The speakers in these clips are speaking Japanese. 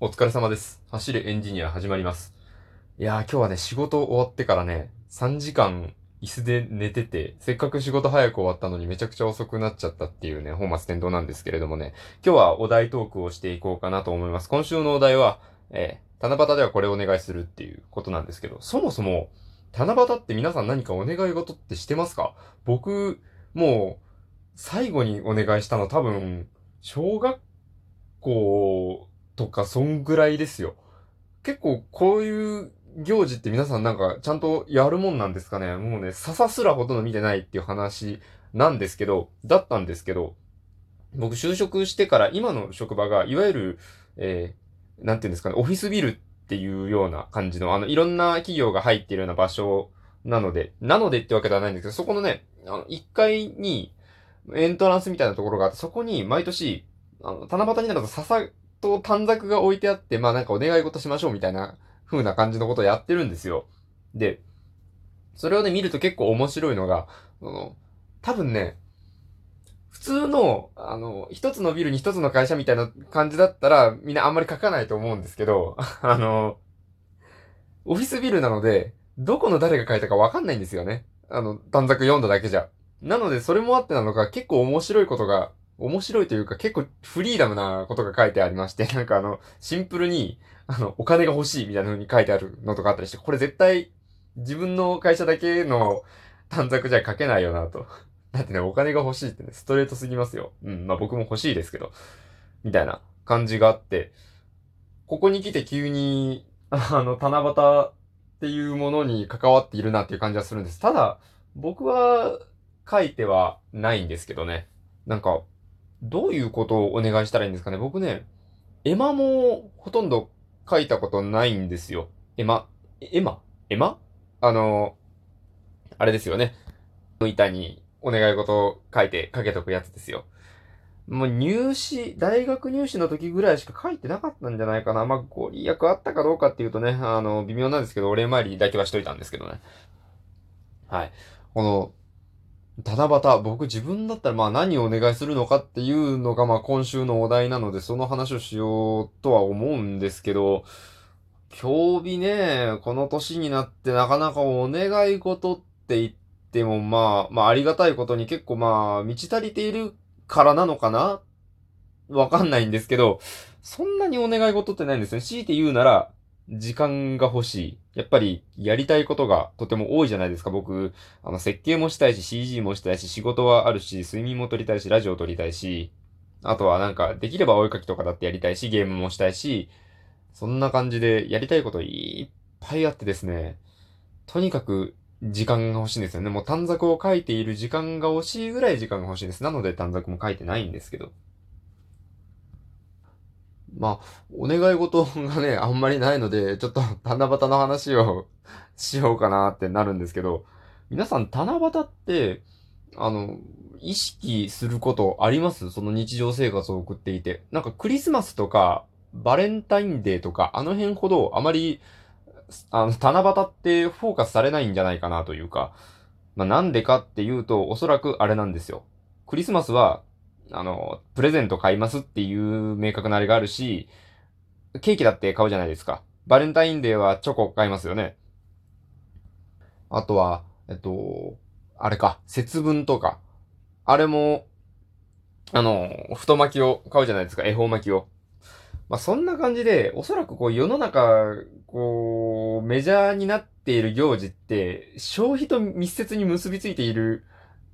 お疲れ様です。走るエンジニア始まります。いやー今日はね、仕事終わってからね、3時間椅子で寝てて、せっかく仕事早く終わったのにめちゃくちゃ遅くなっちゃったっていうね、本末転倒なんですけれどもね、今日はお題トークをしていこうかなと思います。今週のお題は、えー、七夕ではこれをお願いするっていうことなんですけど、そもそも、七夕って皆さん何かお願い事ってしてますか？僕、もう、最後にお願いしたの多分、小学校とかそんぐらいですよ。結構こういう行事って皆さんなんかちゃんとやるもんなんですかねもうね、笹すらほとんど見てないっていう話なんですけど、だったんですけど、僕就職してから今の職場がいわゆる、えー、なんていうんですかね、オフィスビルっていうような感じの、あの、いろんな企業が入っているような場所なので、なのでってわけではないんですけど、そこのね、あの、1階にエントランスみたいなところがあって、そこに毎年、あの、七夕になると笹と短冊が置いてあって、まあなんかお願い事しましょうみたいな風な感じのことをやってるんですよ。で、それをね、見ると結構面白いのが、あの、多分ね、普通の、あの、一つのビルに一つの会社みたいな感じだったら、みんなあんまり書かないと思うんですけど、あの、オフィスビルなので、どこの誰が書いたかわかんないんですよね。あの、短冊読んだだけじゃ。なので、それもあってなのか、結構面白いことが、面白いというか、結構フリーダムなことが書いてありまして、なんかあの、シンプルに、あの、お金が欲しいみたいな風に書いてあるのとかあったりして、これ絶対、自分の会社だけの短冊じゃ書けないよなと。だってね、お金が欲しいってね、ストレートすぎますよ。うん、まあ僕も欲しいですけど。みたいな感じがあって、ここに来て急に、あの、七夕っていうものに関わっているなっていう感じはするんです。ただ、僕は書いてはないんですけどね。なんか、どういうことをお願いしたらいいんですかね？僕ね、絵馬もほとんど書いたことないんですよ。絵馬、絵馬？絵馬？あの、あれですよね。板にお願い事を書いてかけとくやつですよ。もう入試、大学入試の時ぐらいしか書いてなかったんじゃないかな。まあ、ご利益あったかどうかっていうとね、あの、微妙なんですけど、お礼参りだけはしといたんですけどね。はい。この、七夕、僕自分だったらまあ何をお願いするのかっていうのがまあ今週のお題なので、その話をしようとは思うんですけど、今日日ね、この年になってなかなかお願い事って言ってもまあ、まあありがたいことに結構まあ満ち足りているからなのかな？わかんないんですけど、そんなにお願い事ってないんですね。強いて言うなら、時間が欲しい。やっぱり、やりたいことがとても多いじゃないですか。僕、あの、設計もしたいし、CG もしたいし、仕事はあるし、睡眠も取りたいし、ラジオ取りたいし、あとはなんか、できればお絵かきとかだってやりたいし、ゲームもしたいし、そんな感じでやりたいこといっぱいあってですね、とにかく時間が欲しいんですよね。もう短冊を書いている時間が欲しいぐらい時間が欲しいです。なので短冊も書いてないんですけど。まあ、お願い事がね、あんまりないので、ちょっと七夕の話を しようかなってなるんですけど、皆さん七夕って、あの、意識することあります？その日常生活を送っていて。なんかクリスマスとか、バレンタインデーとか、あの辺ほどあまり、あの、七夕ってフォーカスされないんじゃないかなというか、まあなんでかっていうと、おそらくあれなんですよ。クリスマスは、あの、プレゼント買いますっていう明確なあれがあるし、ケーキだって買うじゃないですか。バレンタインデーはチョコ買いますよね。あとは、えっと、あれか、節分とか。あれも、あの、太巻きを買うじゃないですか、恵方巻きを。まあ、そんな感じで、おそらくこう世の中、こう、メジャーになっている行事って、消費と密接に結びついている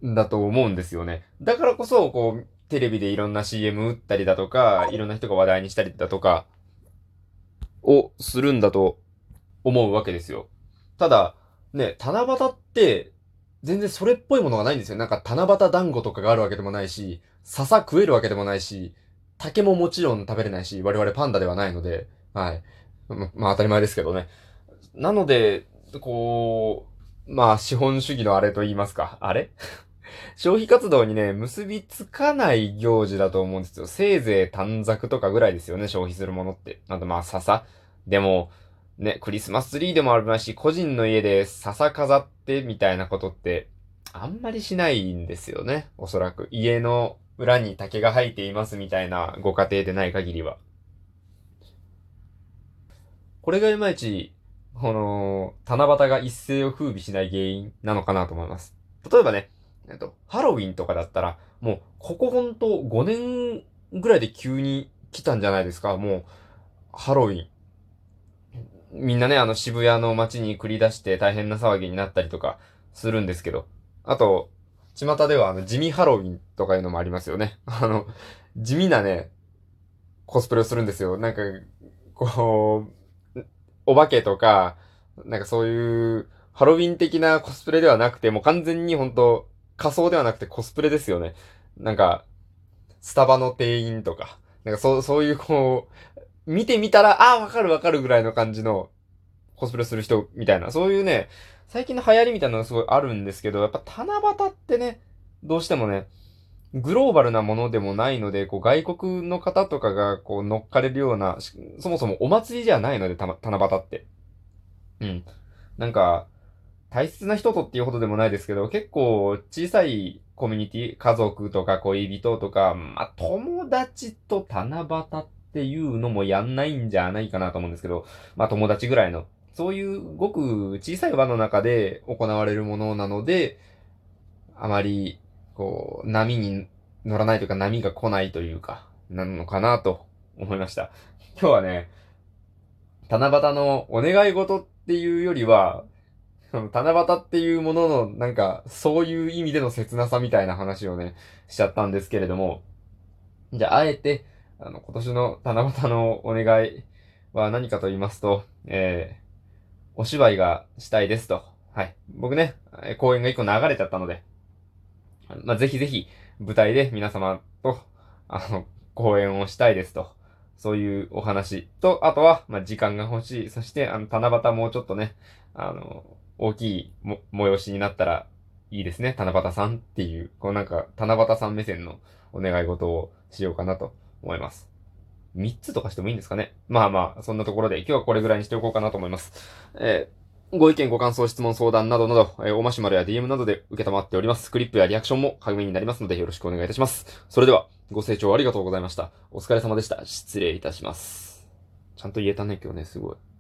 んだと思うんですよね。だからこそ、こう、テレビでいろんな CM 打ったりだとか、いろんな人が話題にしたりだとか、をするんだと思うわけですよ。ただ、ね、七夕って、全然それっぽいものがないんですよ。なんか七夕団子とかがあるわけでもないし、笹食えるわけでもないし、竹ももちろん食べれないし、我々パンダではないので、はい。ま、まあ当たり前ですけどね。なので、こう、まあ資本主義のあれと言いますか。あれ？消費活動にね、結びつかない行事だと思うんですよ。せいぜい短冊とかぐらいですよね、消費するものって。あとまあ笹。でも、ね、クリスマスツリーでもありますし、個人の家で笹飾ってみたいなことって、あんまりしないんですよね。おそらく。家の裏に竹が生えていますみたいなご家庭でない限りは。これがいまいち、この、七夕が一世を風靡しない原因なのかなと思います。例えばね、えっと、ハロウィンとかだったら、もう、ここほんと5年ぐらいで急に来たんじゃないですか。もう、ハロウィン。みんなね、あの渋谷の街に繰り出して大変な騒ぎになったりとかするんですけど。あと、巷ではあの地味ハロウィンとかいうのもありますよね。あの、地味なね、コスプレをするんですよ。なんか、こう、お化けとか、なんかそういうハロウィン的なコスプレではなくて、もう完全に本当仮装ではなくてコスプレですよね。なんか、スタバの店員とか、なんかそう、そういうこう、見てみたら、ああ、わかるわかるぐらいの感じのコスプレする人みたいな、そういうね、最近の流行りみたいなのがすごいあるんですけど、やっぱ七夕ってね、どうしてもね、グローバルなものでもないので、こう外国の方とかがこう乗っかれるような、そもそもお祭りじゃないので、た、七夕って。うん。なんか、大切な人とっていうほどでもないですけど、結構小さいコミュニティ、家族とか恋人とか、まあ、友達と七夕っていうのもやんないんじゃないかなと思うんですけど、まあ、友達ぐらいの、そういうごく小さい輪の中で行われるものなので、あまり、こう、波に乗らないというか波が来ないというか、なのかなと思いました。今日はね、七夕のお願い事っていうよりは、その七夕っていうものの、なんか、そういう意味での切なさみたいな話をね、しちゃったんですけれども、じゃあ、あえて、あの、今年の七夕のお願いは何かと言いますと、えー、お芝居がしたいですと。はい。僕ね、公演が一個流れちゃったので、まあ、ぜひぜひ、舞台で皆様と、あの、公演をしたいですと。そういうお話と、あとは、まあ、時間が欲しい。そして、あの、七夕もうちょっとね、あの、大きいも、催しになったらいいですね。七夕さんっていう、こうなんか、七夕さん目線のお願い事をしようかなと思います。三つとかしてもいいんですかねまあまあ、そんなところで今日はこれぐらいにしておこうかなと思います。えー、ご意見、ご感想、質問、相談などなど、えー、おましまるや DM などで受けたまっております。クリップやリアクションも励みになりますのでよろしくお願いいたします。それでは、ご清聴ありがとうございました。お疲れ様でした。失礼いたします。ちゃんと言えたね、今日ね、すごい。